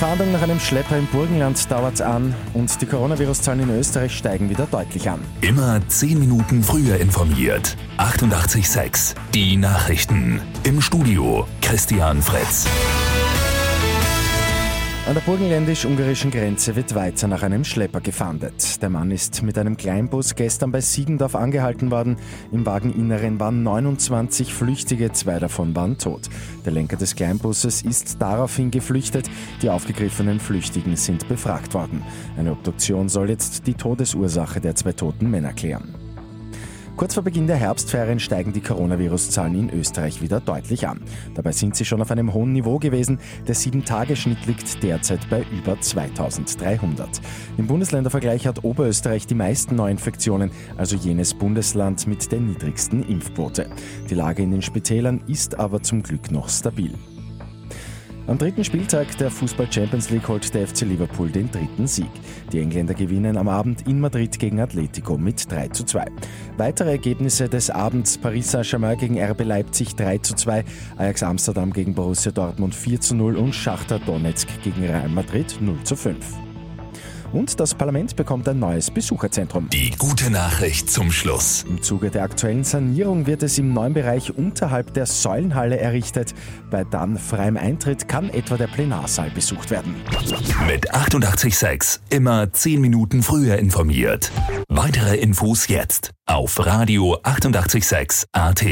Fahndung nach einem Schlepper im Burgenland dauert an und die Coronavirus-Zahlen in Österreich steigen wieder deutlich an. Immer 10 Minuten früher informiert. 88.6 Die Nachrichten. Im Studio Christian Fritz. An der burgenländisch-ungarischen Grenze wird weiter nach einem Schlepper gefahndet. Der Mann ist mit einem Kleinbus gestern bei Siegendorf angehalten worden. Im Wageninneren waren 29 Flüchtige, zwei davon waren tot. Der Lenker des Kleinbusses ist daraufhin geflüchtet. Die aufgegriffenen Flüchtigen sind befragt worden. Eine Obduktion soll jetzt die Todesursache der zwei toten Männer klären. Kurz vor Beginn der Herbstferien steigen die Coronavirus-Zahlen in Österreich wieder deutlich an. Dabei sind sie schon auf einem hohen Niveau gewesen. Der 7-Tage-Schnitt liegt derzeit bei über 2300. Im Bundesländervergleich hat Oberösterreich die meisten Neuinfektionen, also jenes Bundesland mit der niedrigsten Impfquote. Die Lage in den Spitälern ist aber zum Glück noch stabil. Am dritten Spieltag der Fußball Champions League holt der FC Liverpool den dritten Sieg. Die Engländer gewinnen am Abend in Madrid gegen Atletico mit 3 zu 2. Weitere Ergebnisse des Abends Paris Saint-Germain gegen RB Leipzig 3 zu 2, Ajax Amsterdam gegen Borussia Dortmund 4 zu 0 und Schachter Donetsk gegen Real Madrid 0 zu 5. Und das Parlament bekommt ein neues Besucherzentrum. Die gute Nachricht zum Schluss. Im Zuge der aktuellen Sanierung wird es im neuen Bereich unterhalb der Säulenhalle errichtet. Bei dann freiem Eintritt kann etwa der Plenarsaal besucht werden. Mit 886 immer 10 Minuten früher informiert. Weitere Infos jetzt auf Radio 886 AT.